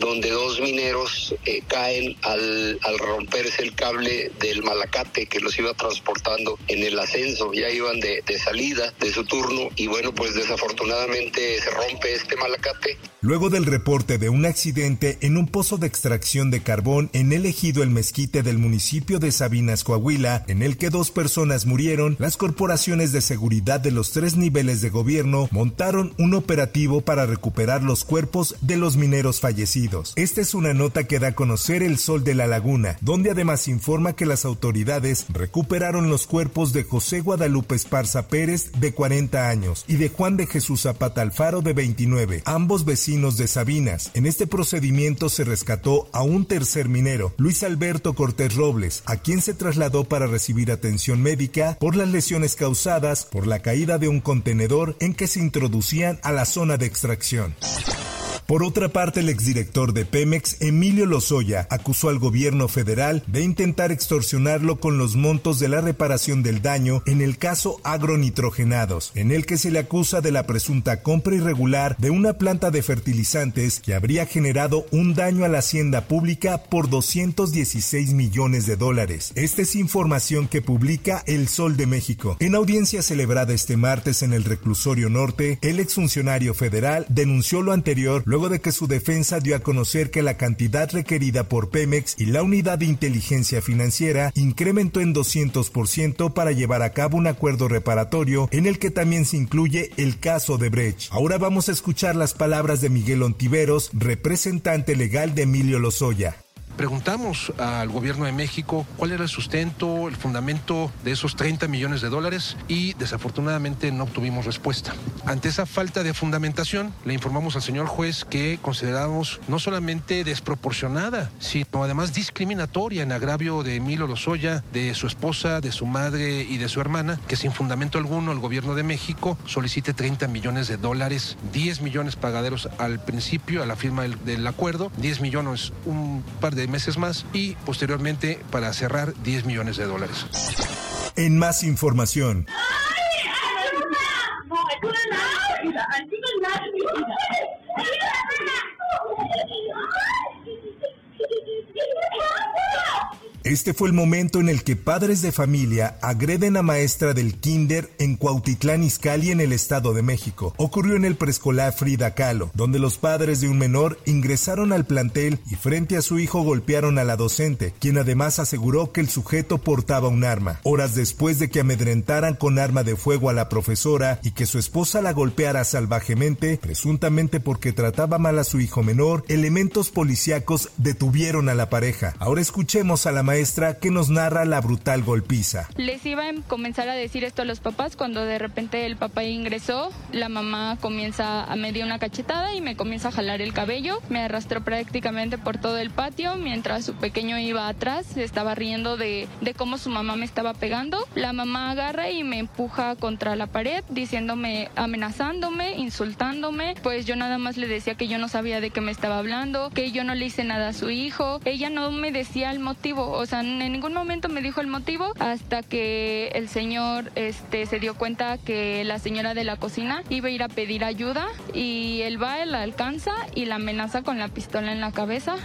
Donde dos mineros eh, caen al, romperse el cable del malacate que los iba transportando en el ascenso. Ya iban de, de salida de su turno y bueno, pues desafortunadamente se rompe este malacate. Luego del reporte de un accidente en un pozo de extracción de carbón en el ejido El Mezquite del municipio de Sabinas, Coahuila, en el que dos personas murieron, las corporaciones de seguridad de los tres niveles de gobierno montaron un operativo para recuperar los cuerpos de los mineros fallecidos. Esta es una nota que da a conocer el Sol de la Laguna, donde además informa que las autoridades recuperaron los cuerpos de José Guadalupe Esparza Pérez, de 40 años, y de Juan de Jesús Zapata Alfaro, de 29, ambos vecinos de Sabinas. En este procedimiento se rescató a un tercer minero, Luis Alberto Cortés Robles, a quien se trasladó para recibir atención médica por las lesiones causadas por la caída de un contenedor en que se introducían a la zona de extracción. Por otra parte, el exdirector de Pemex, Emilio Lozoya, acusó al gobierno federal de intentar extorsionarlo con los montos de la reparación del daño en el caso agronitrogenados, en el que se le acusa de la presunta compra irregular de una planta de fertilizantes que habría generado un daño a la hacienda pública por 216 millones de dólares. Esta es información que publica El Sol de México. En audiencia celebrada este martes en el reclusorio norte, el exfuncionario federal denunció lo anterior de que su defensa dio a conocer que la cantidad requerida por Pemex y la unidad de inteligencia financiera incrementó en 200% para llevar a cabo un acuerdo reparatorio en el que también se incluye el caso de Brecht. Ahora vamos a escuchar las palabras de Miguel Ontiveros, representante legal de Emilio Lozoya. Preguntamos al gobierno de México cuál era el sustento, el fundamento de esos 30 millones de dólares y desafortunadamente no obtuvimos respuesta. Ante esa falta de fundamentación, le informamos al señor juez que consideramos no solamente desproporcionada, sino además discriminatoria en agravio de Emilio Lozoya, de su esposa, de su madre y de su hermana, que sin fundamento alguno el gobierno de México solicite 30 millones de dólares, 10 millones pagaderos al principio, a la firma del, del acuerdo, 10 millones un par de meses más y posteriormente para cerrar 10 millones de dólares. En más información. Este fue el momento en el que padres de familia agreden a maestra del kinder en Cuautitlán Izcalli en el Estado de México. Ocurrió en el preescolar Frida Kahlo, donde los padres de un menor ingresaron al plantel y frente a su hijo golpearon a la docente, quien además aseguró que el sujeto portaba un arma. Horas después de que amedrentaran con arma de fuego a la profesora y que su esposa la golpeara salvajemente, presuntamente porque trataba mal a su hijo menor, elementos policíacos detuvieron a la pareja. Ahora escuchemos a la maestra que nos narra la brutal golpiza. Les iba a comenzar a decir esto a los papás cuando de repente el papá ingresó, la mamá comienza a medir una cachetada y me comienza a jalar el cabello, me arrastró prácticamente por todo el patio mientras su pequeño iba atrás, estaba riendo de, de cómo su mamá me estaba pegando. La mamá agarra y me empuja contra la pared diciéndome, amenazándome, insultándome, pues yo nada más le decía que yo no sabía de qué me estaba hablando, que yo no le hice nada a su hijo, ella no me decía el motivo, o en ningún momento me dijo el motivo hasta que el señor este, se dio cuenta que la señora de la cocina iba a ir a pedir ayuda y él va, la alcanza y la amenaza con la pistola en la cabeza.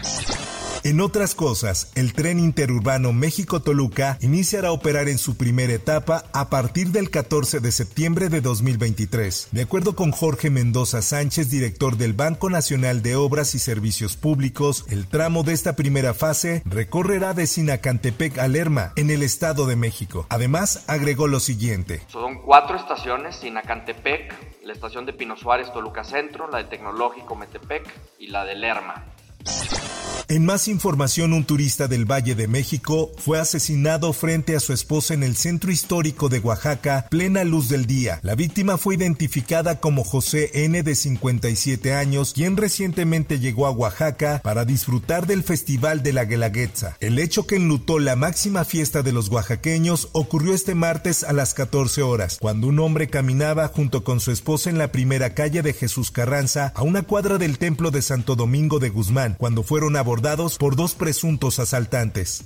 En otras cosas, el tren interurbano México-Toluca iniciará a operar en su primera etapa a partir del 14 de septiembre de 2023. De acuerdo con Jorge Mendoza Sánchez, director del Banco Nacional de Obras y Servicios Públicos, el tramo de esta primera fase recorrerá de Sinacantepec a Lerma, en el Estado de México. Además, agregó lo siguiente. Son cuatro estaciones, Sinacantepec, la estación de Pino Suárez Toluca Centro, la de Tecnológico Metepec y la de Lerma. En más información, un turista del Valle de México fue asesinado frente a su esposa en el centro histórico de Oaxaca, plena luz del día. La víctima fue identificada como José N. de 57 años, quien recientemente llegó a Oaxaca para disfrutar del Festival de la Guelaguetza. El hecho que enlutó la máxima fiesta de los oaxaqueños ocurrió este martes a las 14 horas, cuando un hombre caminaba junto con su esposa en la primera calle de Jesús Carranza, a una cuadra del templo de Santo Domingo de Guzmán, cuando fueron abordados por dos presuntos asaltantes.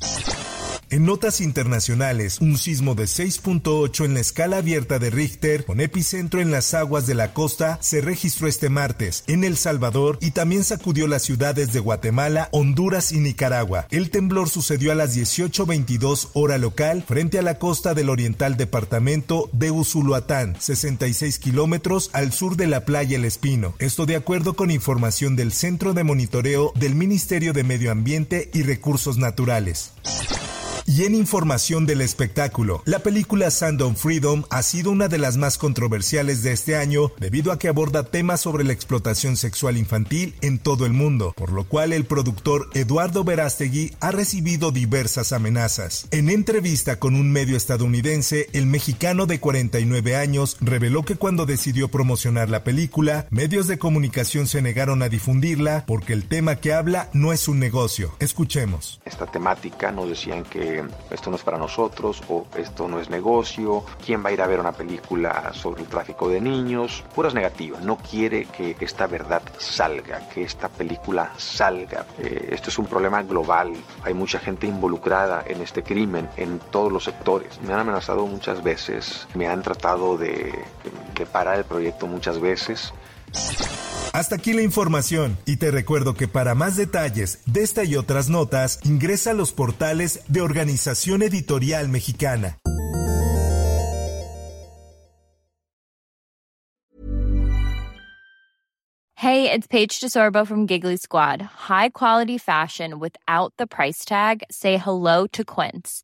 En notas internacionales, un sismo de 6.8 en la escala abierta de Richter, con epicentro en las aguas de la costa, se registró este martes en El Salvador y también sacudió las ciudades de Guatemala, Honduras y Nicaragua. El temblor sucedió a las 18.22 hora local frente a la costa del oriental departamento de Usuluatán, 66 kilómetros al sur de la playa El Espino. Esto de acuerdo con información del Centro de Monitoreo del Ministerio de Medio Ambiente y Recursos Naturales. Y en información del espectáculo, la película Sound of Freedom ha sido una de las más controversiales de este año debido a que aborda temas sobre la explotación sexual infantil en todo el mundo, por lo cual el productor Eduardo Verástegui ha recibido diversas amenazas. En entrevista con un medio estadounidense, el mexicano de 49 años reveló que cuando decidió promocionar la película, medios de comunicación se negaron a difundirla porque el tema que habla no es un negocio. Escuchemos. Esta temática nos decían que esto no es para nosotros o esto no es negocio, quién va a ir a ver una película sobre el tráfico de niños, puras negativas, no quiere que esta verdad salga, que esta película salga. Eh, esto es un problema global, hay mucha gente involucrada en este crimen en todos los sectores. Me han amenazado muchas veces, me han tratado de, de parar el proyecto muchas veces. Hasta aquí la información y te recuerdo que para más detalles de esta y otras notas ingresa a los portales de Organización Editorial Mexicana. Hey, it's Paige DeSorbo from Giggly Squad. High quality fashion without the price tag. Say hello to Quince.